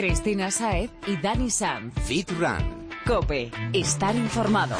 Cristina Saez y Dani Sam. Fit Run. Cope, estar informado.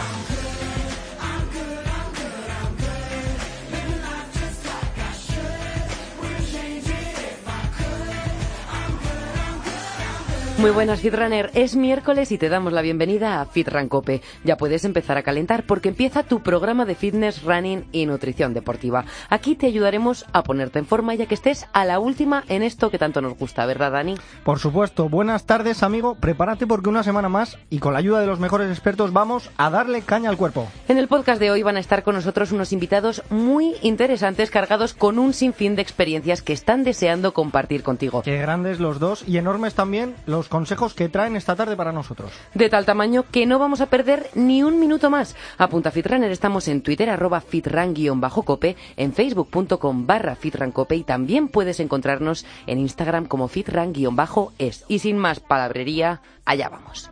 Muy buenas Fitrunner, es miércoles y te damos la bienvenida a Fitran Cope. Ya puedes empezar a calentar porque empieza tu programa de fitness, running y nutrición deportiva. Aquí te ayudaremos a ponerte en forma ya que estés a la última en esto que tanto nos gusta, ¿verdad Dani? Por supuesto, buenas tardes amigo, prepárate porque una semana más y con la ayuda de los mejores expertos vamos a darle caña al cuerpo. En el podcast de hoy van a estar con nosotros unos invitados muy interesantes cargados con un sinfín de experiencias que están deseando compartir contigo. Qué grandes los dos y enormes también los consejos que traen esta tarde para nosotros. De tal tamaño que no vamos a perder ni un minuto más. Apunta Fitrunner, estamos en Twitter, arroba fitran-cope, en facebook.com barra fitrancope y también puedes encontrarnos en Instagram como fitran-es. Y sin más palabrería, allá vamos.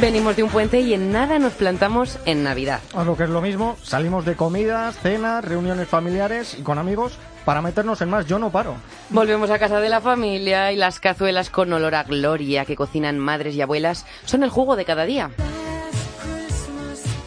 Venimos de un puente y en nada nos plantamos en Navidad. O lo que es lo mismo, salimos de comidas, cenas, reuniones familiares y con amigos para meternos en más. Yo no paro. Volvemos a casa de la familia y las cazuelas con olor a gloria que cocinan madres y abuelas son el jugo de cada día.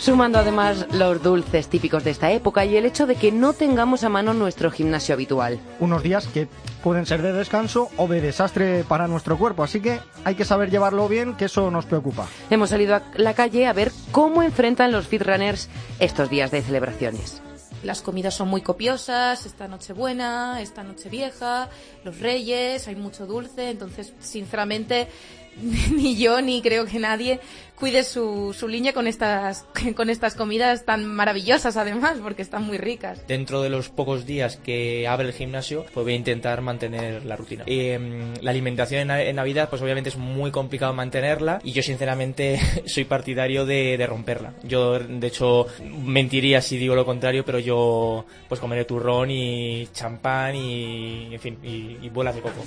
Sumando además los dulces típicos de esta época y el hecho de que no tengamos a mano nuestro gimnasio habitual. Unos días que pueden ser de descanso o de desastre para nuestro cuerpo, así que hay que saber llevarlo bien, que eso nos preocupa. Hemos salido a la calle a ver cómo enfrentan los fitrunners estos días de celebraciones. Las comidas son muy copiosas, esta noche buena, esta noche vieja, los reyes, hay mucho dulce, entonces sinceramente ni yo ni creo que nadie cuide su, su línea con estas, con estas comidas tan maravillosas además, porque están muy ricas. Dentro de los pocos días que abre el gimnasio, pues voy a intentar mantener la rutina. Eh, la alimentación en, Navidad, pues obviamente es muy complicado mantenerla y yo sinceramente soy partidario de, de, romperla. Yo, de hecho, mentiría si digo lo contrario, pero yo pues comeré turrón y champán y, en fin, y, y bolas de coco.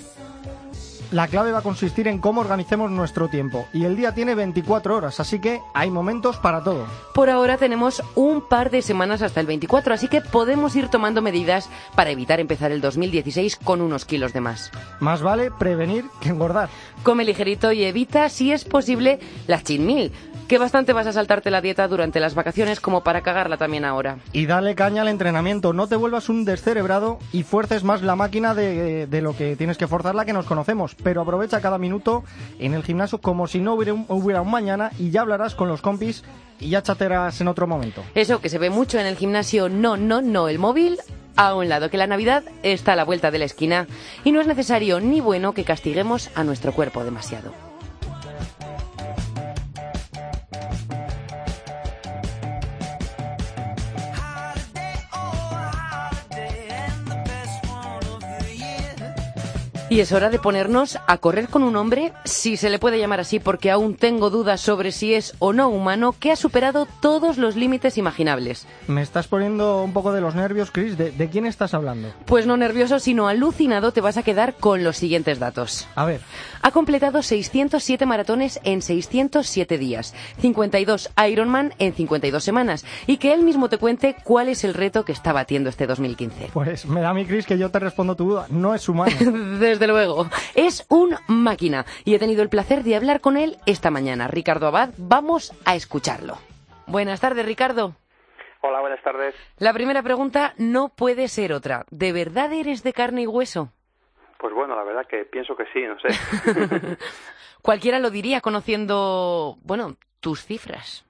La clave va a consistir en cómo organicemos nuestro tiempo. Y el día tiene 24 horas, así que hay momentos para todo. Por ahora tenemos un par de semanas hasta el 24, así que podemos ir tomando medidas para evitar empezar el 2016 con unos kilos de más. Más vale prevenir que engordar. Come ligerito y evita, si es posible, la chinmil que bastante vas a saltarte la dieta durante las vacaciones como para cagarla también ahora. Y dale caña al entrenamiento, no te vuelvas un descerebrado y fuerces más la máquina de, de lo que tienes que forzarla que nos conocemos, pero aprovecha cada minuto en el gimnasio como si no hubiera un, hubiera un mañana y ya hablarás con los compis y ya chatearás en otro momento. Eso que se ve mucho en el gimnasio, no, no, no, el móvil a un lado, que la Navidad está a la vuelta de la esquina y no es necesario ni bueno que castiguemos a nuestro cuerpo demasiado. Y es hora de ponernos a correr con un hombre, si se le puede llamar así, porque aún tengo dudas sobre si es o no humano, que ha superado todos los límites imaginables. Me estás poniendo un poco de los nervios, Chris. ¿De, ¿De, quién estás hablando? Pues no nervioso, sino alucinado te vas a quedar con los siguientes datos. A ver. Ha completado 607 maratones en 607 días, 52 Ironman en 52 semanas, y que él mismo te cuente cuál es el reto que está batiendo este 2015. Pues me da a mí, Chris, que yo te respondo tu duda. No es humano. Desde luego. Es un máquina y he tenido el placer de hablar con él esta mañana. Ricardo Abad, vamos a escucharlo. Buenas tardes, Ricardo. Hola, buenas tardes. La primera pregunta no puede ser otra. ¿De verdad eres de carne y hueso? Pues bueno, la verdad que pienso que sí, no sé. Cualquiera lo diría conociendo, bueno, tus cifras.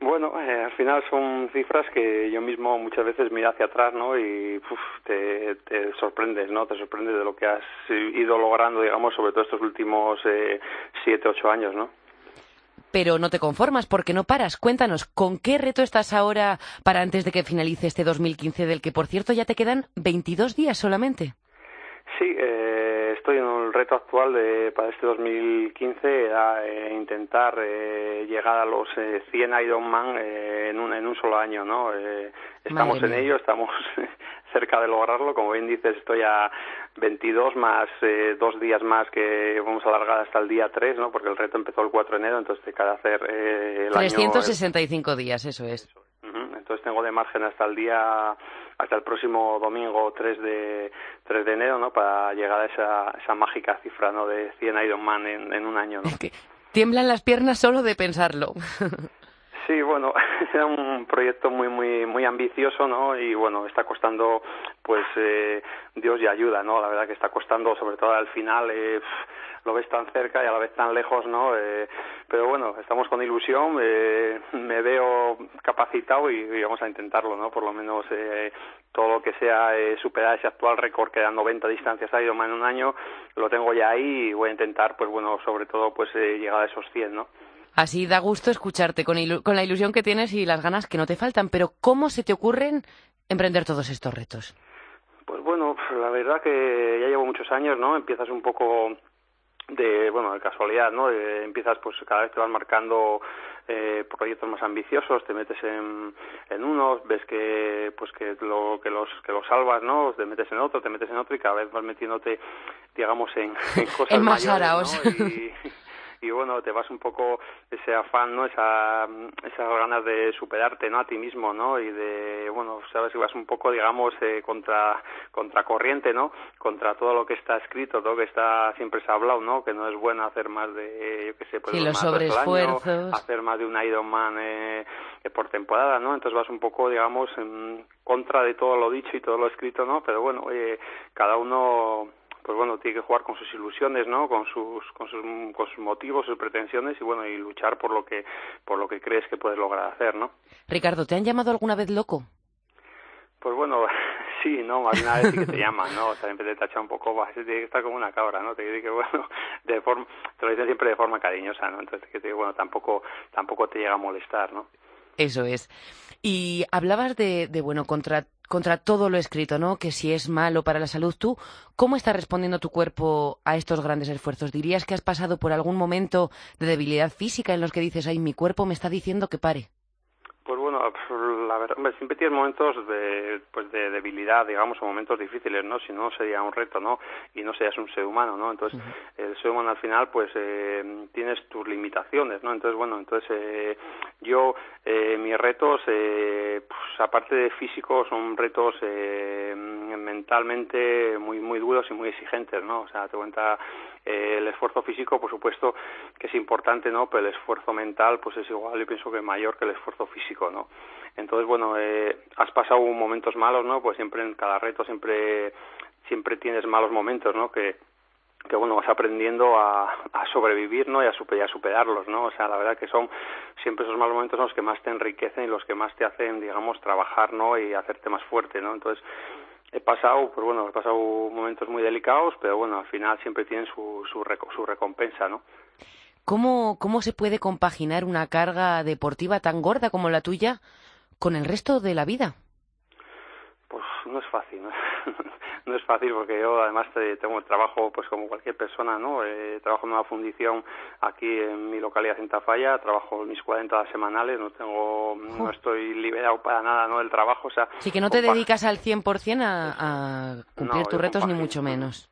Bueno, eh, al final son cifras que yo mismo muchas veces miro hacia atrás, ¿no? Y uf, te, te, sorprendes, ¿no? Te sorprendes de lo que has ido logrando, digamos, sobre todo estos últimos eh, siete, ocho años, ¿no? Pero no te conformas porque no paras. Cuéntanos, ¿con qué reto estás ahora para antes de que finalice este 2015, del que, por cierto, ya te quedan 22 días solamente? Sí, eh, estoy en el reto actual de, para este 2015 era eh, intentar eh, llegar a los eh, 100 Ironman eh, en, un, en un solo año, ¿no? Eh, estamos en ello, estamos cerca de lograrlo. Como bien dices, estoy a 22 más eh, dos días más que vamos a alargar hasta el día 3, ¿no? Porque el reto empezó el 4 de enero, entonces te queda hacer eh, el 365 días, eso es. Entonces tengo de margen hasta el día hasta el próximo domingo 3 de 3 de enero, ¿no? Para llegar a esa, esa mágica cifra, ¿no? De 100 Ironman en, en un año, ¿no? tiemblan las piernas solo de pensarlo. Sí, bueno, era un proyecto muy, muy, muy ambicioso, ¿no? Y bueno, está costando, pues, eh, Dios y ayuda, ¿no? La verdad que está costando, sobre todo al final, eh, lo ves tan cerca y a la vez tan lejos, ¿no? Eh, pero bueno, estamos con ilusión, eh, me veo capacitado y, vamos a intentarlo, ¿no? Por lo menos eh, todo lo que sea eh, superar ese actual récord que da 90 distancias a Ironman en un año, lo tengo ya ahí y voy a intentar, pues bueno, sobre todo, pues eh, llegar a esos 100, ¿no? Así da gusto escucharte con, con la ilusión que tienes y las ganas que no te faltan. Pero ¿cómo se te ocurren emprender todos estos retos? Pues bueno, la verdad que ya llevo muchos años, ¿no? Empiezas un poco de bueno de casualidad no empiezas pues cada vez te vas marcando eh, proyectos más ambiciosos te metes en, en unos ves que pues que lo que los que los salvas no te metes en otro te metes en otro y cada vez vas metiéndote digamos en, cosas en más mayores, ¿no? y, y bueno, te vas un poco ese afán, ¿no? Esa, esas ganas de superarte, ¿no? A ti mismo, ¿no? Y de, bueno, sabes que vas un poco, digamos, eh, contra, corriente, ¿no? Contra todo lo que está escrito, todo lo que está, siempre se ha hablado, ¿no? Que no es bueno hacer más de, yo qué sé, pues sí, los sobreesfuerzos. hacer más de un Ironman eh, por temporada, ¿no? Entonces vas un poco, digamos, en contra de todo lo dicho y todo lo escrito, ¿no? Pero bueno, oye, cada uno pues bueno, tiene que jugar con sus ilusiones, ¿no? Con sus, con sus, con sus motivos, sus pretensiones y bueno, y luchar por lo que, por lo que crees que puedes lograr hacer, ¿no? Ricardo, ¿te han llamado alguna vez loco? Pues bueno, sí, ¿no? Alguna vez sí que te llaman, ¿no? O sea, siempre te tacha un poco, va, tiene que estar como una cabra, ¿no? Te dice que, bueno, de forma, te lo dicen siempre de forma cariñosa, ¿no? Entonces, que te bueno, tampoco, tampoco te llega a molestar, ¿no? Eso es. Y hablabas de, de bueno, contra contra todo lo escrito, ¿no? Que si es malo para la salud, tú, ¿cómo está respondiendo tu cuerpo a estos grandes esfuerzos? ¿Dirías que has pasado por algún momento de debilidad física en los que dices, ay, mi cuerpo me está diciendo que pare? Pues bueno, la verdad, siempre tienes momentos de, pues de debilidad, digamos, o momentos difíciles, ¿no? Si no sería un reto, ¿no? Y no serías un ser humano, ¿no? Entonces, el ser humano al final, pues, eh, tienes tus limitaciones, ¿no? Entonces, bueno, entonces eh, yo, eh, mis retos, eh, pues, aparte de físicos, son retos eh, mentalmente muy, muy duros y muy exigentes, ¿no? O sea, te cuenta eh, el esfuerzo físico, por supuesto, que es importante, ¿no? Pero el esfuerzo mental, pues es igual, yo pienso que mayor que el esfuerzo físico, ¿no? Entonces, bueno, eh, has pasado momentos malos, ¿no? Pues siempre en cada reto siempre siempre tienes malos momentos, ¿no? Que que bueno vas aprendiendo a, a sobrevivir no y a, super, a superarlos no o sea la verdad que son siempre esos malos momentos los que más te enriquecen y los que más te hacen digamos trabajar no y hacerte más fuerte no entonces he pasado, pues bueno, he pasado momentos muy delicados, pero bueno, al final siempre tienen su, su, su recompensa, ¿no? ¿Cómo, ¿Cómo se puede compaginar una carga deportiva tan gorda como la tuya con el resto de la vida? Pues no es fácil, ¿no? no es fácil porque yo además tengo el trabajo pues como cualquier persona, ¿no? Eh, trabajo en una fundición aquí en mi localidad en Tafalla, trabajo mis 40 horas semanales, no tengo, no estoy liberado para nada, ¿no? Del trabajo, o sea... Sí, que no te dedicas al 100% a, a cumplir tus retos ni mucho menos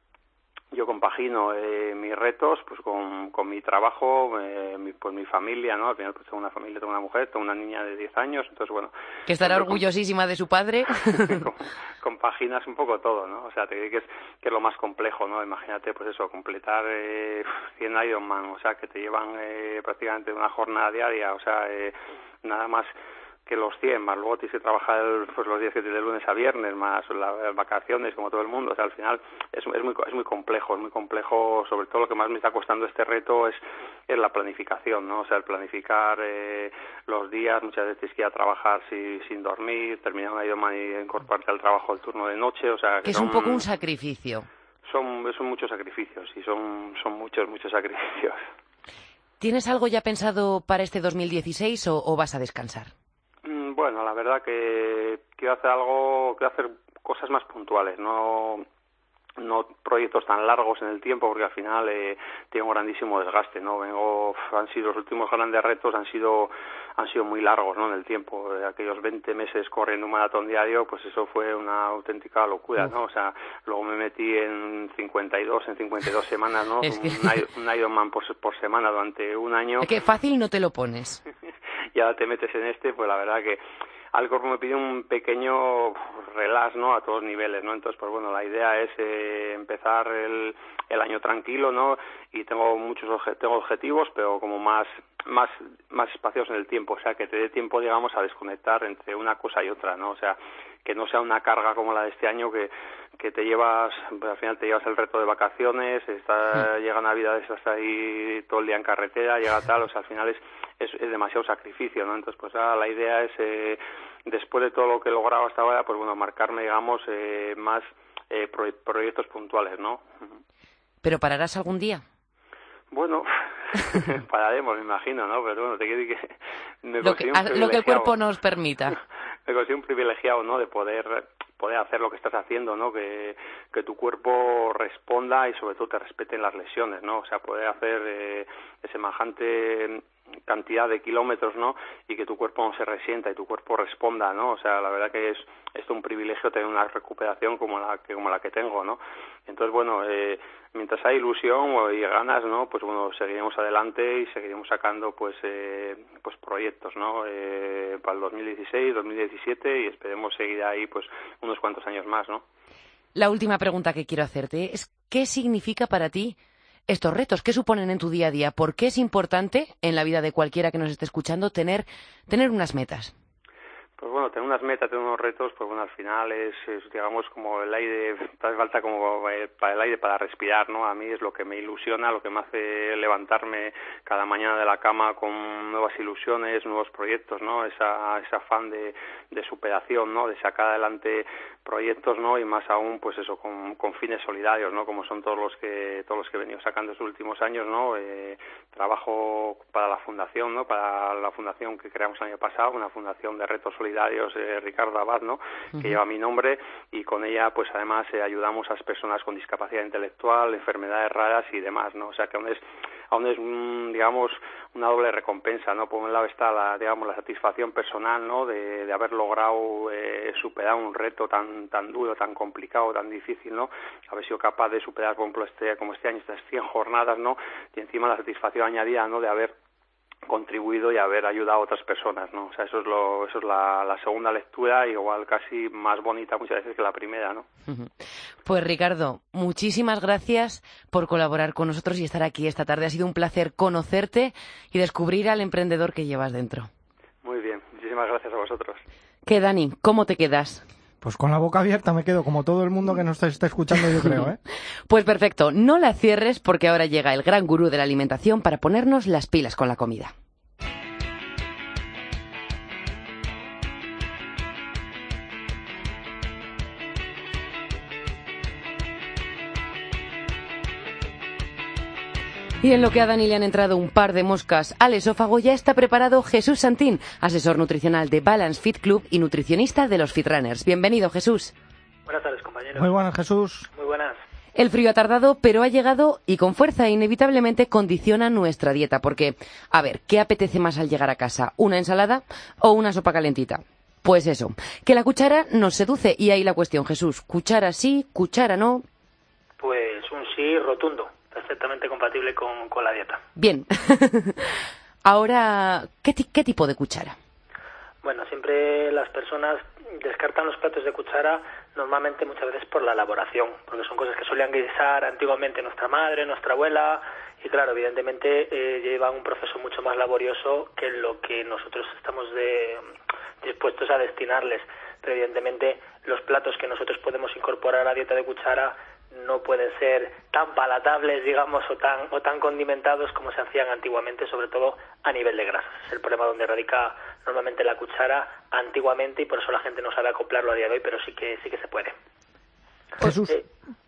yo compagino eh, mis retos pues con, con mi trabajo, eh, mi, pues mi familia, ¿no? Al final pues tengo una familia, tengo una mujer, tengo una niña de 10 años, entonces bueno... Que estará orgullosísima de su padre. compaginas un poco todo, ¿no? O sea, te digo que es, que es lo más complejo, ¿no? Imagínate, pues eso, completar eh, 100 Ironman, o sea, que te llevan eh, prácticamente una jornada diaria, o sea, eh, nada más que los 100, más luego tienes que trabajar pues, los días que de lunes a viernes, más las vacaciones, como todo el mundo. O sea, al final es, es, muy, es muy complejo, es muy complejo. Sobre todo lo que más me está costando este reto es, es la planificación, ¿no? O sea, el planificar eh, los días, muchas veces tienes que ir a trabajar sin dormir, terminar una idioma y incorporarte al trabajo el turno de noche, o sea... Que, es un poco un sacrificio. Son, son muchos sacrificios, y son, son muchos, muchos sacrificios. ¿Tienes algo ya pensado para este 2016 o, o vas a descansar? Bueno, la verdad que quiero hacer algo, quiero hacer cosas más puntuales, no no proyectos tan largos en el tiempo porque al final eh, tengo un grandísimo desgaste no vengo han sido los últimos grandes retos han sido han sido muy largos no en el tiempo aquellos 20 meses corriendo un maratón diario pues eso fue una auténtica locura no o sea luego me metí en 52 en 52 semanas no un, Ironman por, por semana durante un año. Que fácil no te lo pones y ahora te metes en este pues la verdad que Alcor me pide un pequeño relax, ¿no? A todos niveles, ¿no? Entonces, pues bueno, la idea es eh, empezar el, el año tranquilo, ¿no? Y tengo muchos tengo objetivos, pero como más más más espacios en el tiempo, o sea, que te dé tiempo, digamos, a desconectar entre una cosa y otra, ¿no? O sea, que no sea una carga como la de este año que que te llevas, pues, al final te llevas el reto de vacaciones, está, llega Navidad, estás ahí todo el día en carretera, llega tal, o sea, al final es, es, demasiado sacrificio, ¿no? Entonces, pues la idea es, eh, después de todo lo que he logrado hasta ahora, pues bueno, marcarme, digamos, eh, más eh, proyectos puntuales, ¿no? ¿Pero pararás algún día? Bueno, pararemos, me imagino, ¿no? Pero bueno, te quiero decir que me lo, que, lo que el cuerpo nos permita. me considero un privilegiado, ¿no? De poder poder hacer lo que estás haciendo, ¿no? Que, que tu cuerpo responda y sobre todo te respeten las lesiones, ¿no? O sea, poder hacer eh, semejante cantidad de kilómetros, ¿no? Y que tu cuerpo no se resienta y tu cuerpo responda, ¿no? O sea, la verdad que es, es un privilegio tener una recuperación como la que, como la que tengo, ¿no? Entonces, bueno, eh, mientras hay ilusión y ganas, ¿no? Pues bueno, seguiremos adelante y seguiremos sacando, pues, eh, pues proyectos, ¿no? Eh, para el 2016, 2017 y esperemos seguir ahí, pues, unos cuantos años más, ¿no? La última pregunta que quiero hacerte es, ¿qué significa para ti estos retos? ¿Qué suponen en tu día a día? ¿Por qué es importante en la vida de cualquiera que nos esté escuchando tener, tener unas metas? Pues bueno, tener unas metas, tener unos retos, pues bueno, al final es, digamos, como el aire, hace falta como eh, para el aire para respirar, ¿no? A mí es lo que me ilusiona, lo que me hace levantarme cada mañana de la cama con nuevas ilusiones, nuevos proyectos, ¿no? Esa, ese afán de, superación, ¿no? De sacar adelante proyectos, ¿no? Y más aún, pues eso, con, con fines solidarios, ¿no? Como son todos los que, todos los que he venido sacando estos últimos años, ¿no? Eh, trabajo para la fundación, ¿no? Para la fundación que creamos el año pasado, una fundación de retos solidarios solidarios eh, Ricardo Abad, ¿no? que lleva mi nombre y con ella pues además eh, ayudamos a las personas con discapacidad intelectual, enfermedades raras y demás, ¿no? O sea que aún es aún es digamos una doble recompensa, ¿no? Por un lado está la digamos la satisfacción personal, ¿no? De, de haber logrado eh, superar un reto tan tan duro, tan complicado, tan difícil, ¿no? Haber sido capaz de superar, por ejemplo, este como este año estas 100 jornadas, ¿no? Y encima la satisfacción añadida, ¿no? De haber contribuido y haber ayudado a otras personas, ¿no? O sea, eso es lo, eso es la, la, segunda lectura, igual casi más bonita muchas veces que la primera, ¿no? Pues Ricardo, muchísimas gracias por colaborar con nosotros y estar aquí esta tarde. Ha sido un placer conocerte y descubrir al emprendedor que llevas dentro. Muy bien, muchísimas gracias a vosotros. ¿Qué, Dani? ¿Cómo te quedas? Pues con la boca abierta me quedo, como todo el mundo que nos está escuchando, yo creo, ¿eh? Pues perfecto, no la cierres porque ahora llega el gran gurú de la alimentación para ponernos las pilas con la comida. Y en lo que a Dani le han entrado un par de moscas al esófago, ya está preparado Jesús Santín, asesor nutricional de Balance Fit Club y nutricionista de los Fitrunners. Bienvenido, Jesús. Buenas tardes, compañeros. Muy buenas, Jesús. Muy buenas. El frío ha tardado, pero ha llegado y con fuerza inevitablemente condiciona nuestra dieta. Porque, a ver, ¿qué apetece más al llegar a casa? ¿Una ensalada o una sopa calentita? Pues eso, que la cuchara nos seduce y ahí la cuestión, Jesús. ¿Cuchara sí, cuchara no? Pues un sí rotundo perfectamente compatible con, con la dieta. Bien. Ahora, ¿qué, ¿qué tipo de cuchara? Bueno, siempre las personas descartan los platos de cuchara normalmente muchas veces por la elaboración, porque son cosas que solían guisar antiguamente nuestra madre, nuestra abuela, y claro, evidentemente eh, llevan un proceso mucho más laborioso que lo que nosotros estamos de, dispuestos a destinarles. Pero evidentemente los platos que nosotros podemos incorporar a la dieta de cuchara no pueden ser tan palatables, digamos, o tan, o tan condimentados como se hacían antiguamente, sobre todo a nivel de grasas. Es el problema donde radica normalmente la cuchara antiguamente y por eso la gente no sabe acoplarlo a día de hoy, pero sí que, sí que se puede. Jesús, eh,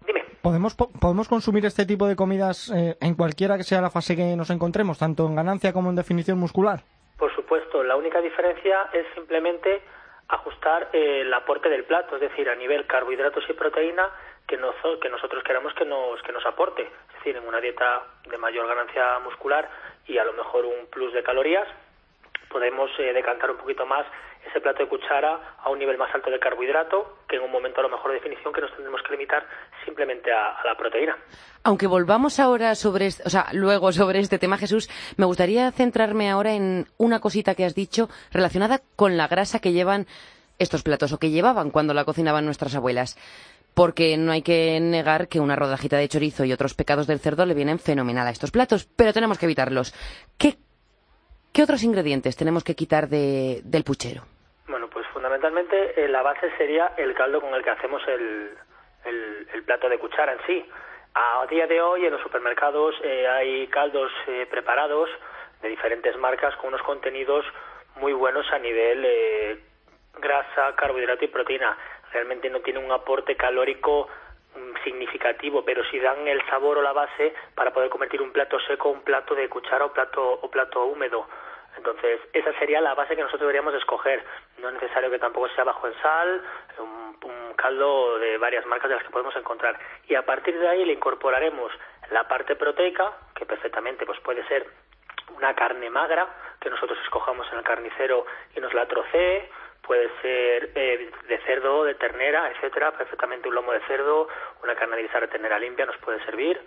dime. ¿podemos, ¿podemos consumir este tipo de comidas eh, en cualquiera que sea la fase que nos encontremos, tanto en ganancia como en definición muscular? Por supuesto, la única diferencia es simplemente ajustar eh, el aporte del plato, es decir, a nivel carbohidratos y proteína que, que nosotros queramos que nos, que nos aporte. Es decir, en una dieta de mayor ganancia muscular y a lo mejor un plus de calorías, podemos eh, decantar un poquito más ese plato de cuchara a un nivel más alto de carbohidrato, que en un momento a lo mejor de definición que nos tendremos que limitar simplemente a, la proteína. Aunque volvamos ahora sobre, o sea, luego sobre este tema, Jesús, me gustaría centrarme ahora en una cosita que has dicho relacionada con la grasa que llevan estos platos o que llevaban cuando la cocinaban nuestras abuelas. Porque no hay que negar que una rodajita de chorizo y otros pecados del cerdo le vienen fenomenal a estos platos, pero tenemos que evitarlos. ¿Qué ¿Qué otros ingredientes tenemos que quitar del puchero? Bueno, pues fundamentalmente eh, la base sería el caldo con el que hacemos el, plato de cuchara en sí. A día de hoy en los supermercados eh, hay caldos eh, preparados de diferentes marcas con unos contenidos muy buenos a nivel grasa, carbohidrato y proteína. Realmente no tiene un aporte calórico mm, significativo, pero sí dan el sabor o la base para poder convertir un plato seco un plato de cuchara o plato o plato húmedo. Entonces, esa sería la base que nosotros deberíamos escoger. No es necesario que tampoco sea bajo en sal, un, caldo de varias marcas de las que podemos encontrar. Y a partir de ahí le incorporaremos la parte proteica, que perfectamente pues puede ser una carne magra, que nosotros escojamos en el carnicero y nos la trocee, puede ser eh, de cerdo, de ternera, etcétera, perfectamente un lomo de cerdo, una carne de guisar de ternera limpia nos puede servir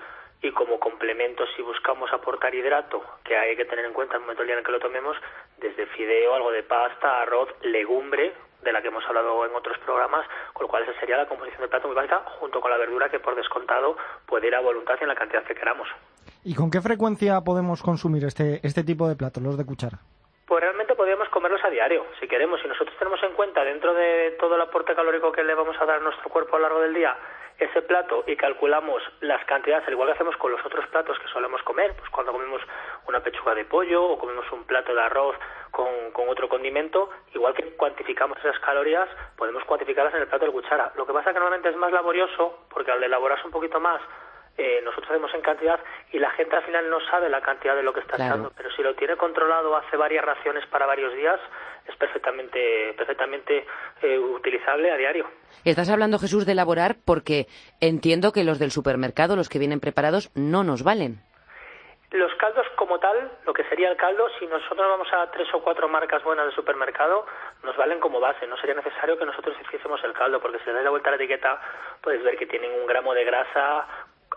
y como complemento si buscamos aportar hidrato, que hay que tener en cuenta en el momento del día en el que lo tomemos, desde fideo, algo de pasta, arroz, legumbre, de la que hemos hablado en otros programas, con lo cual esa sería la composición del plato muy básica, junto con la verdura que por descontado puede ir a voluntad en la cantidad que queramos. ¿Y con qué frecuencia podemos consumir este, este tipo de platos, los de cuchara? Pues realmente podríamos comerlos a diario, si queremos. Si nosotros tenemos en cuenta, dentro de todo el aporte calórico que le vamos a dar a nuestro cuerpo a lo largo del día, ese plato y calculamos las cantidades, al igual que hacemos con los otros platos que solemos comer, pues cuando comemos una pechuga de pollo o comemos un plato de arroz con, otro condimento, igual que cuantificamos esas calorías, podemos cuantificarlas en el plato de cuchara. Lo que pasa que normalmente es más laborioso, porque al elaborarse un poquito más, eh, nosotros hacemos en cantidad y la gente al final no sabe la cantidad de lo que está echando, pero si lo tiene controlado, hace varias raciones para varios días, es perfectamente, perfectamente eh, utilizable a diario. Estás hablando, Jesús, de elaborar porque entiendo que los del supermercado, los que vienen preparados, no nos valen. Los caldos como tal, lo que sería el caldo, si nosotros vamos a tres o cuatro marcas buenas de supermercado, nos valen como base. No sería necesario que nosotros hiciésemos el caldo, porque si le das la vuelta a la etiqueta, puedes ver que tienen un gramo de grasa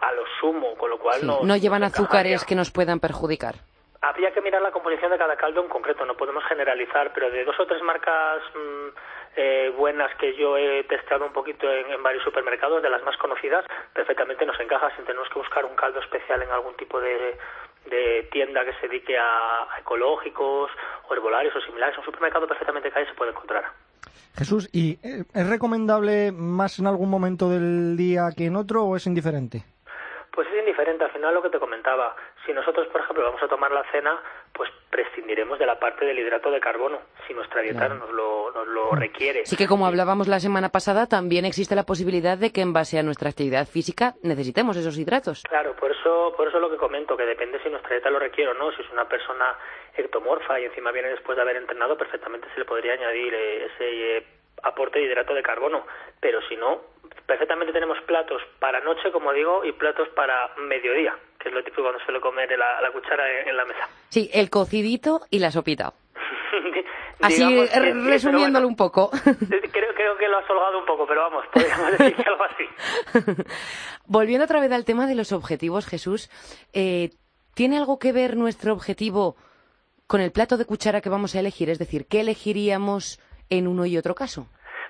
a lo sumo, con lo cual no... No llevan azúcares que nos puedan perjudicar. Habría que mirar la composición de cada caldo en concreto, no podemos generalizar, pero de dos o tres marcas mm, eh, buenas que yo he testado un poquito en, varios supermercados, de las más conocidas, perfectamente nos encaja sin tenemos que buscar un caldo especial en algún tipo de, tienda que se dedique a, ecológicos o herbolarios o similares. Un supermercado perfectamente que se puede encontrar. Jesús, ¿y eh, es recomendable más en algún momento del día que en otro o es indiferente? Pues es indiferente, al final lo que te comentaba. Si nosotros, por ejemplo, vamos a tomar la cena, pues prescindiremos de la parte del hidrato de carbono, si nuestra dieta nos, lo, nos lo requiere. Sí que como hablábamos la semana pasada, también existe la posibilidad de que en base a nuestra actividad física necesitemos esos hidratos. Claro, por eso, por eso lo que comento, que depende si nuestra dieta lo requiere o no. Si es una persona ectomorfa y encima viene después de haber entrenado, perfectamente se le podría añadir eh, ese eh, aporte de hidrato de carbono. Pero si no, perfectamente tenemos platos para noche, como digo, y platos para mediodía, que es lo típico cuando suele comer la, la cuchara en, la mesa. Sí, el cocidito y la sopita. Así, resumiéndolo un poco. Creo, creo, que lo has holgado un poco, pero vamos, podríamos decir algo así. Volviendo otra vez al tema de los objetivos, Jesús, eh, ¿tiene algo que ver nuestro objetivo con el plato de cuchara que vamos a elegir? Es decir, ¿qué elegiríamos en uno y otro caso?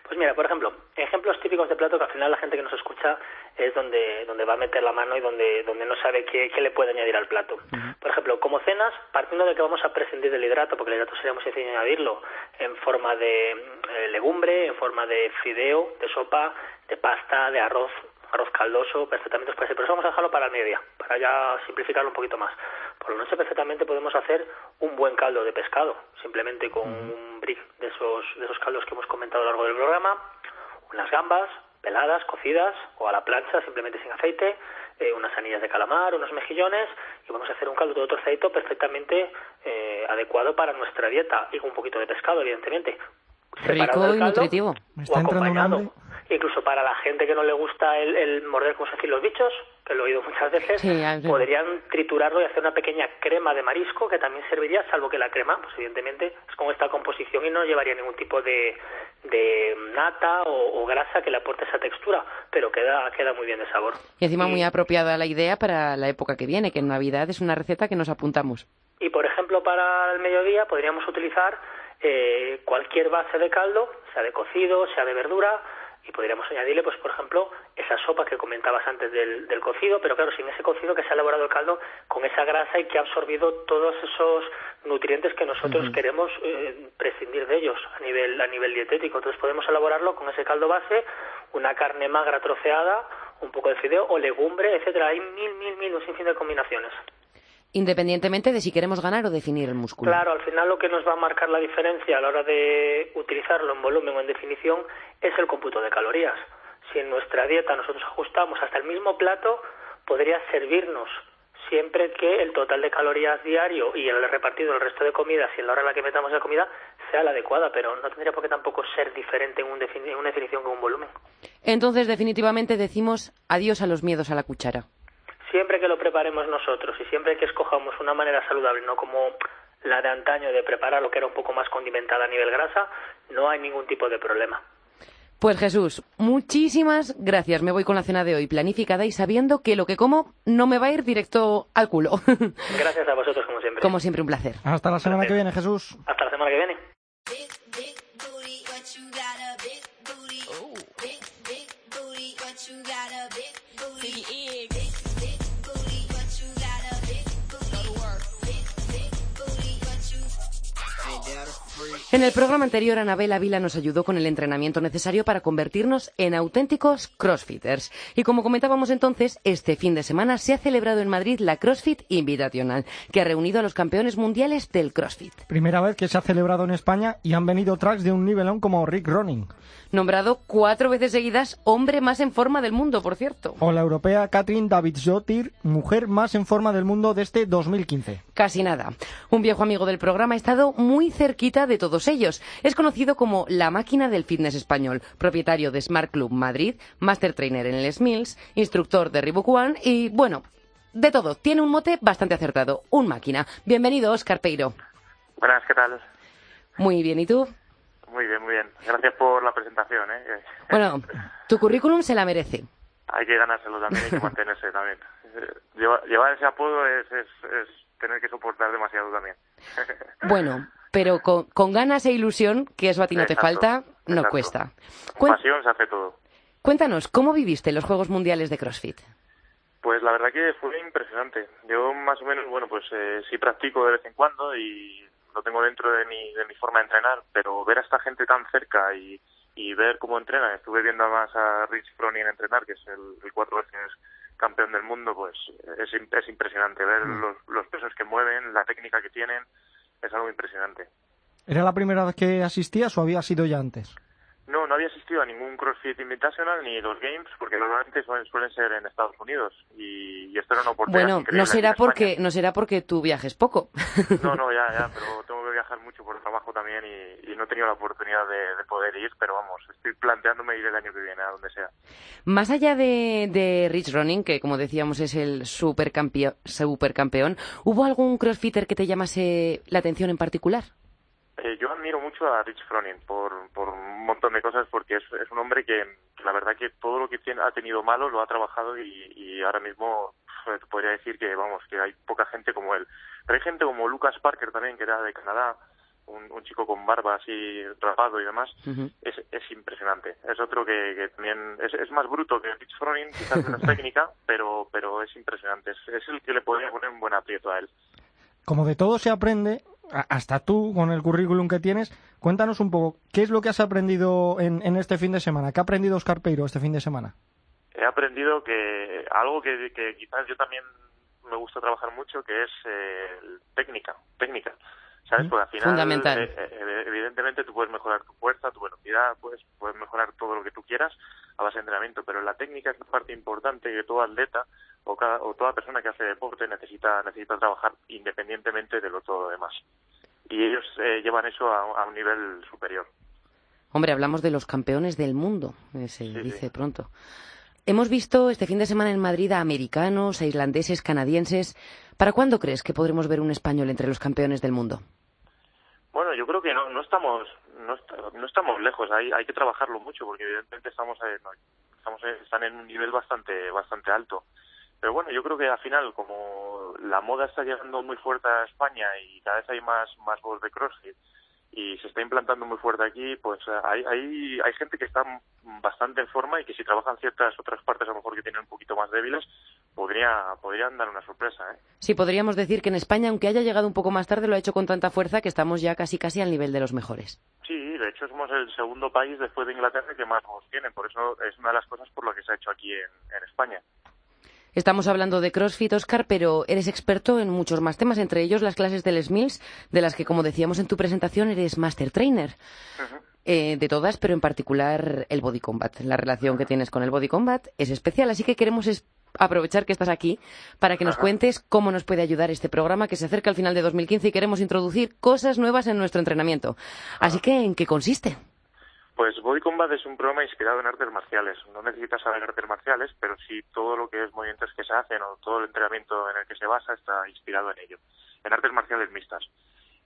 Pues mira, por ejemplo, ejemplos típicos de plato que al final la gente que nos escucha es donde, donde va a meter la mano y donde, donde no sabe qué, qué le puede añadir al plato. Por ejemplo, como cenas, partiendo de que vamos a prescindir del hidrato, porque el hidrato sería muy sencillo añadirlo en forma de eh, legumbre, en forma de fideo, de sopa, de pasta, de arroz, arroz caldoso, perfectamente puede ser. Pero eso vamos a dejarlo para el mediodía, para ya simplificarlo un poquito más. Por la noche perfectamente podemos hacer un buen caldo de pescado, simplemente con un brick de esos, de esos caldos que hemos comentado a lo largo del programa, unas gambas peladas, cocidas o a la plancha, simplemente sin aceite, eh, unas anillas de calamar, unos mejillones y vamos a hacer un caldo de otro trocito perfectamente eh, adecuado para nuestra dieta y con un poquito de pescado, evidentemente. Rico y nutritivo. Me está entrando un hambre. Incluso para la gente que no le gusta el, el morder, como se decir, los bichos, que lo he oído muchas veces, Sí, podrían triturarlo y hacer una pequeña crema de marisco que también serviría, salvo que la crema, pues evidentemente es con esta composición y no llevaría ningún tipo de, de nata o, o grasa que le aporte esa textura, pero queda, queda muy bien de sabor. Y encima muy apropiada la idea para la época que viene, que en Navidad es una receta que nos apuntamos. Y por ejemplo, para el mediodía podríamos utilizar eh, cualquier base de caldo, sea de cocido, sea de verdura, y podríamos añadirle, pues por ejemplo, esa sopa que comentabas antes del, del cocido, pero claro, sin ese cocido que se ha elaborado el caldo con esa grasa y que ha absorbido todos esos nutrientes que nosotros queremos eh, prescindir de ellos a nivel a nivel dietético. Entonces podemos elaborarlo con ese caldo base, una carne magra troceada, un poco de fideo o legumbre, etcétera. Hay mil, mil, mil, un sinfín de combinaciones. Independientemente de si queremos ganar o definir el músculo. Claro, al final lo que nos va a marcar la diferencia a la hora de utilizarlo en volumen o en definición es el cómputo de calorías. Si en nuestra dieta nosotros ajustamos hasta el mismo plato, podría servirnos siempre que el total de calorías diario y el repartido del resto de comidas y en la hora en la que metamos la comida sea la adecuada, pero no tendría por qué tampoco ser diferente en, un defini- en una definición con un volumen. Entonces, definitivamente decimos adiós a los miedos a la cuchara. Siempre que lo preparemos nosotros y siempre que escojamos una manera saludable, no como la de antaño de preparar lo que era un poco más condimentada a nivel grasa, no hay ningún tipo de problema. Pues Jesús, muchísimas gracias. Me voy con la cena de hoy planificada y sabiendo que lo que como no me va a ir directo al culo. Gracias a vosotros como siempre. Como siempre, un placer. Hasta la semana que viene, Jesús. Hasta la semana que viene. En el programa anterior, Anabel Ávila nos ayudó con el entrenamiento necesario para convertirnos en auténticos crossfitters. Y como comentábamos entonces, este fin de semana se ha celebrado en Madrid la CrossFit Invitational, que ha reunido a los campeones mundiales del CrossFit. Primera vez que se ha celebrado en España y han venido tracks de un nivelón como Rick Roning. Nombrado cuatro veces seguidas hombre más en forma del mundo, por cierto. O la europea Katrin Davidsdottir, mujer más en forma del mundo de este 2015. Casi nada. Un viejo amigo del programa ha estado muy cerquita de todos ellos. Es conocido como la máquina del fitness español, propietario de Smart Club Madrid, master trainer en Les Mills, instructor de Reebok One y, bueno, de todo. Tiene un mote bastante acertado. Un máquina. Bienvenido, Oscar Peiro. Buenas, ¿qué tal? Muy bien, ¿y tú? Muy bien, muy bien. Gracias por la presentación, ¿eh? Bueno, tu currículum se la merece. Hay que ganárselo también, hay que mantenerse también. Eh, Llevar, llevar ese apodo es, es, es tener que soportar demasiado también. Bueno, pero con, con ganas e ilusión, que eso a ti no te falta, no exacto. cuesta. Con pasión se hace todo. cuéntanos, ¿cómo viviste los Juegos Mundiales de CrossFit? Pues la verdad que fue impresionante. Yo más o menos, bueno, pues eh, sí practico de vez en cuando y lo tengo dentro de mi, de mi forma de entrenar, pero ver a esta gente tan cerca y, y ver cómo entrenan, estuve viendo además a Rich Froning entrenar, que es el, el cuatro veces campeón del mundo, pues es, es impresionante ver los, los pesos que mueven, la técnica que tienen, es algo impresionante. ¿Era la primera vez que asistías o había sido ya antes? No, no había asistido a ningún CrossFit Invitational ni los Games, porque normalmente suelen, suelen ser en Estados Unidos y, y esto era una oportunidad Bueno, no será porque no será porque tú viajes poco. No, no, ya, ya, pero tengo que viajar mucho por trabajo también y, y no he tenido la oportunidad de, de poder ir, pero vamos, estoy planteándome ir el año que viene, a donde sea. Más allá de, de Rich Running, que como decíamos es el supercampeo- supercampeón, ¿hubo algún crossfitter que te llamase la atención en particular? Eh, yo admiro mucho a Rich Froning por, por un montón de cosas porque es, es un hombre que, que la verdad que todo lo que tiene- ha tenido malo lo ha trabajado y, y ahora mismo te podría decir que vamos que hay poca gente como él. Pero hay gente como Lucas Parker también que era de Canadá, un, un chico con barba así rapado y demás. Es, es impresionante. Es otro que, que también es, es más bruto que Rich Froning, quizás menos técnica, pero, pero es impresionante. Es, es el que le podría poner un buen aprieto a él. Como de todo se aprende, hasta tú con el currículum que tienes, cuéntanos un poco, ¿qué es lo que has aprendido en, en este fin de semana? ¿Qué ha aprendido Oscar Peiro este fin de semana? He aprendido que algo que, que quizás yo también me gusta trabajar mucho, que es eh, técnica, técnica. ¿Sabes? Porque al final, Fundamental. eh, eh, evidentemente, tú puedes mejorar tu fuerza, tu velocidad, puedes, puedes mejorar todo lo que tú quieras a base de entrenamiento, pero la técnica es una parte importante que todo atleta o, cada, o toda persona que hace deporte necesita, necesita trabajar independientemente de lo todo lo demás. Y ellos eh, llevan eso a, a un nivel superior. Hombre, hablamos de los campeones del mundo, eh, se dice pronto. Hemos visto este fin de semana en Madrid a americanos, a islandeses, canadienses. ¿Para cuándo crees que podremos ver un español entre los campeones del mundo? Bueno, yo creo que no, no estamos no, no estamos lejos, hay, hay que trabajarlo mucho porque evidentemente estamos, no, estamos están en un nivel bastante bastante alto. Pero bueno, yo creo que al final como la moda está llegando muy fuerte a España y cada vez hay más más voz de CrossFit y se está implantando muy fuerte aquí, pues eh, hay, hay, hay gente que está bastante en forma y que si trabajan ciertas otras partes a lo mejor que tienen un poquito más débiles, podría, podrían dar una sorpresa, ¿eh? Sí, podríamos decir que en España, aunque haya llegado un poco más tarde, lo ha hecho con tanta fuerza que estamos ya casi casi al nivel de los mejores. Sí, de hecho somos el segundo país después de Inglaterra que más voz tienen, por eso es una de las cosas por lo que se ha hecho aquí en, en España. Estamos hablando de CrossFit, Oscar, pero eres experto en muchos más temas, entre ellos las clases del SMILS, de las que, como decíamos en tu presentación, eres Master Trainer. Eh, de todas, pero en particular el Body Combat. La relación que tienes con el Body Combat es especial, así que queremos es- aprovechar que estás aquí para que nos Ajá. cuentes cómo nos puede ayudar este programa que se acerca al final de 2015 y queremos introducir cosas nuevas en nuestro entrenamiento. Así que, ¿en qué consiste? Pues Body Combat es un programa inspirado en artes marciales. No necesitas saber artes marciales, pero sí todo lo que es movimientos que se hacen o todo el entrenamiento en el que se basa está inspirado en ello, en artes marciales mixtas.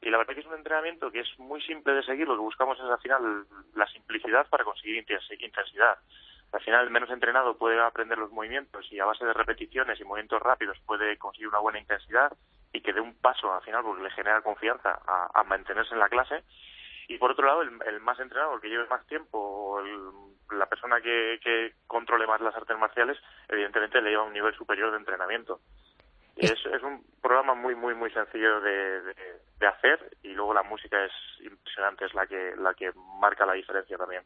Y la verdad que es un entrenamiento que es muy simple de seguir. Lo que buscamos es al final la simplicidad para conseguir intensi- intensidad. Al final, el menos entrenado puede aprender los movimientos y a base de repeticiones y movimientos rápidos puede conseguir una buena intensidad y que dé un paso al final porque le genera confianza a mantenerse en la clase. Y por otro lado, el, el más entrenado, el que lleve más tiempo, o el- la persona que, que controle más las artes marciales, evidentemente le lleva a un nivel superior de entrenamiento. Y es, es un programa muy, muy, muy sencillo de, de, de hacer y luego la música es impresionante, es la que, la que marca la diferencia también.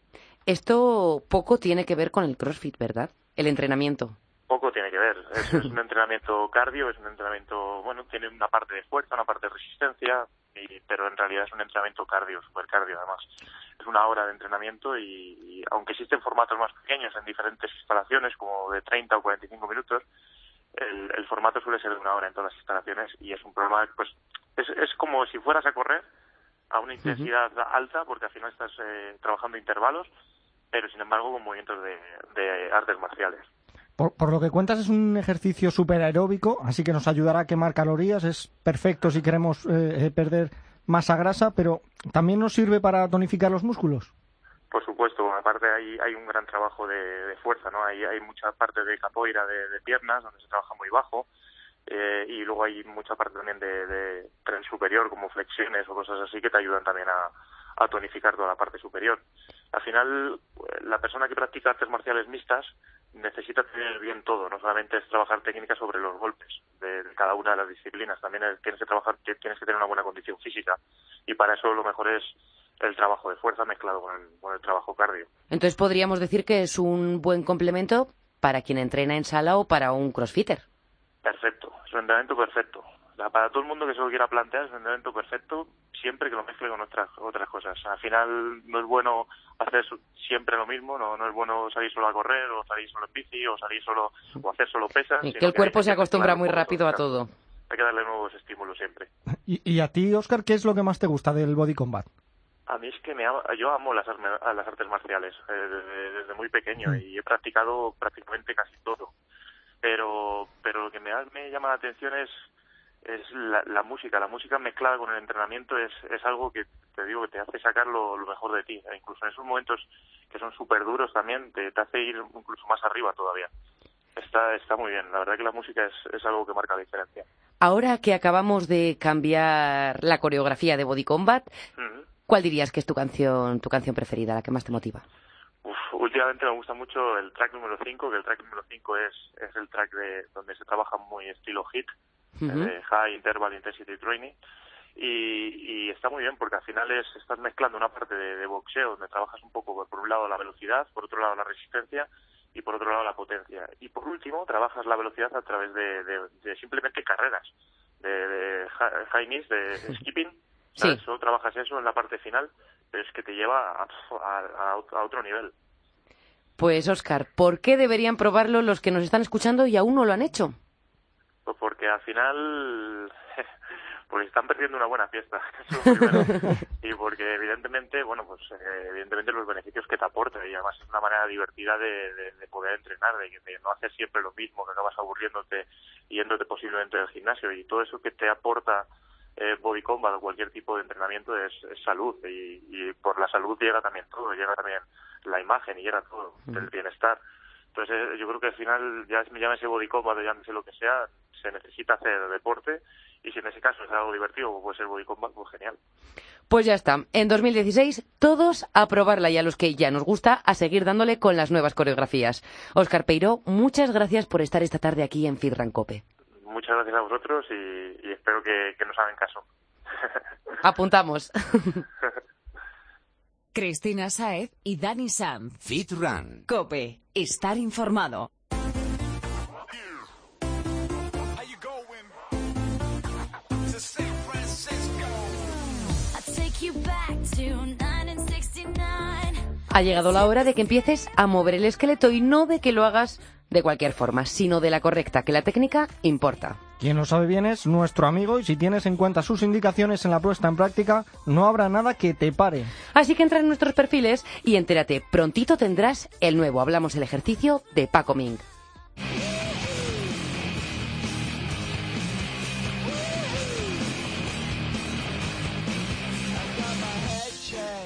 Esto poco tiene que ver con el CrossFit, ¿verdad? El entrenamiento. Poco tiene que ver. Es, es un entrenamiento cardio, es un entrenamiento, bueno, tiene una parte de fuerza, una parte de resistencia, y- pero en realidad es un entrenamiento cardio, super cardio además. Es una hora de entrenamiento y, y aunque existen formatos más pequeños en diferentes instalaciones, como de 30 o 45 minutos, el, el formato suele ser de una hora en todas las instalaciones y es un programa, pues, es, es como si fueras a correr a una intensidad alta, porque al final estás eh, trabajando intervalos, pero sin embargo con movimientos de, de artes marciales. Por, por lo que cuentas es un ejercicio súper aeróbico, así que nos ayudará a quemar calorías, es perfecto si queremos eh, eh, perder masa grasa, pero también nos sirve para tonificar los músculos. Por supuesto, aparte hay, hay un gran trabajo de, fuerza, ¿no? Hay, hay mucha parte de capoeira de, piernas, donde se trabaja muy bajo, eh, y luego hay mucha parte también de, tren superior, como flexiones o cosas así, que te ayudan también a, tonificar toda la parte superior. Al final, la persona que practica artes marciales mixtas necesita tener bien todo, no solamente es trabajar técnica sobre los golpes de, de cada una de las disciplinas, también es- tienes que trabajar, tienes que tener una buena condición física, y para eso lo mejor es el trabajo de fuerza mezclado con el, con el trabajo cardio. Entonces podríamos decir que es un buen complemento para quien entrena en sala o para un crossfitter. Perfecto, es un entrenamiento perfecto. O sea, para todo el mundo que se lo quiera plantear es un entrenamiento perfecto siempre que lo mezcle con otras otras cosas. Al final no es bueno hacer su- siempre lo mismo, no, no es bueno salir solo a correr o salir solo en bici o salir solo o hacer solo pesas. Y que el hay cuerpo se que acostumbra muy rápido a todo. Hay que darle nuevos estímulos siempre. Y, y a ti, Oscar, ¿qué es lo que más te gusta del body combat? A mí es que me ama- yo amo las, las artes marciales eh, desde, desde muy pequeño y he practicado prácticamente casi todo. Pero pero lo que me, ha- me llama la atención es es la, la música. La música mezclada con el entrenamiento es, es algo que te digo que te hace sacar lo, lo mejor de ti. E incluso en esos momentos que son súper duros también te, te hace ir incluso más arriba todavía. Está, está muy bien. La verdad que la música es, es algo que marca la diferencia. Ahora que acabamos de cambiar la coreografía de Body Combat. ¿cuál dirías que es tu canción, tu canción preferida, la que más te motiva? Uf, últimamente me gusta mucho el track número 5, que el track número 5 es, es el track de donde se trabaja muy estilo hit, De High Interval Intensity Training. Y, y está muy bien porque al final es, estás mezclando una parte de, de boxeo donde trabajas un poco por un lado la velocidad, por otro lado la resistencia y por otro lado la potencia. Y por último trabajas la velocidad a través de, de- de simplemente carreras, de, de hi- high knees, de skipping. ¿sabes? Sí. Solo trabajas eso en la parte final, pero es que te lleva a, a- a otro nivel. Pues Oscar, ¿por qué deberían probarlo los que nos están escuchando y aún no lo han hecho? Pues porque al final, porque están perdiendo una buena fiesta. Y porque evidentemente, bueno, pues eh, evidentemente los beneficios que te aporta y además es una manera divertida de, de- de poder entrenar, de, de no hacer siempre lo mismo, que acabas aburriéndote yéndote posiblemente del gimnasio y todo eso que te aporta eh, body combat o cualquier tipo de entrenamiento es, es salud y, y por la salud llega también todo, llega también la imagen y llega todo, el bienestar. Entonces eh, yo creo que al final, ya llámese body combat o llámese lo que sea, se necesita hacer deporte y si en ese caso es algo divertido como puede ser body combat, pues genial. Pues ya está. En 2016, todos a probarla y a los que ya nos gusta, a seguir dándole con las nuevas coreografías. Oscar Peiro, muchas gracias por estar esta tarde aquí en Fitran Cope. Muchas gracias a vosotros y, y espero que, que nos hagan caso. Apuntamos. Cristina Saez y Dani Sanz. Fit Run. Cope, estar informado. Ha llegado la hora de que empieces a mover el esqueleto y no de que lo hagas de cualquier forma, sino de la correcta, que la técnica importa. Quien lo sabe bien es nuestro amigo y si tienes en cuenta sus indicaciones en la puesta en práctica, no habrá nada que te pare. Así que entra en nuestros perfiles y entérate, prontito tendrás el nuevo Hablamos el ejercicio de Paco Ming.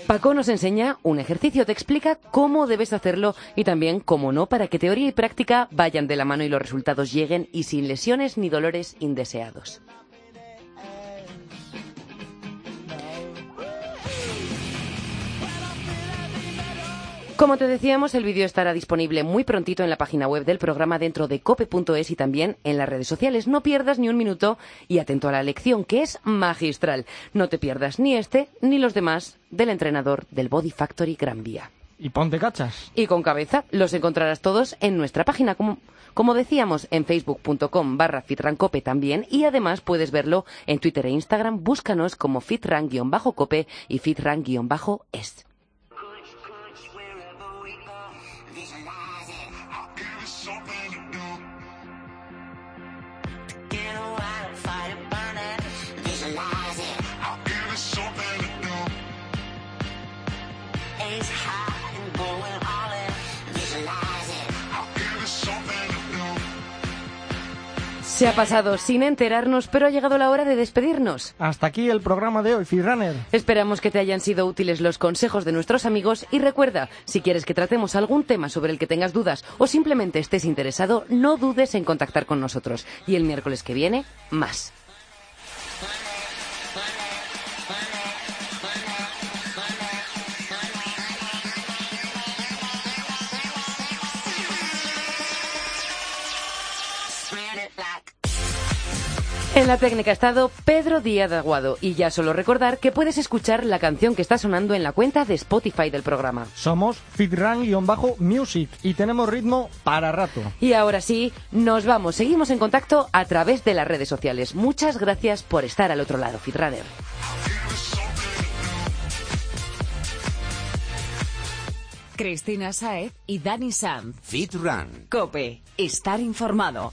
Paco nos enseña un ejercicio, te explica cómo debes hacerlo y también cómo no, para que teoría y práctica vayan de la mano y los resultados lleguen y sin lesiones ni dolores indeseados. Como te decíamos, el vídeo estará disponible muy prontito en la página web del programa dentro de cope.es y también en las redes sociales. No pierdas ni un minuto y atento a la lección, que es magistral. No te pierdas ni este ni los demás del entrenador del Body Factory Gran Vía. Y ponte cachas. Y con cabeza los encontrarás todos en nuestra página, como, como decíamos, en facebook.com barra fitrancope también y además puedes verlo en Twitter e Instagram. Búscanos como fitran-cope y fitran-es. Se ha pasado sin enterarnos, pero ha llegado la hora de despedirnos. Hasta aquí el programa de hoy, Fitrunner. Esperamos que te hayan sido útiles los consejos de nuestros amigos y recuerda, si quieres que tratemos algún tema sobre el que tengas dudas o simplemente estés interesado, no dudes en contactar con nosotros. Y el miércoles que viene, más. En la técnica ha estado Pedro Díaz de Aguado y ya solo recordar que puedes escuchar la canción que está sonando en la cuenta de Spotify del programa. Somos Fitran-Music y tenemos ritmo para rato. Y ahora sí, nos vamos. Seguimos en contacto a través de las redes sociales. Muchas gracias por estar al otro lado, Fitrunner. Cristina Saez y Dani Sanz. Fit Run. Cope, estar informado.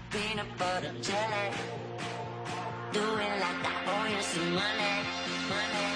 peanut butter jelly. Do it like I owe you some money. Spread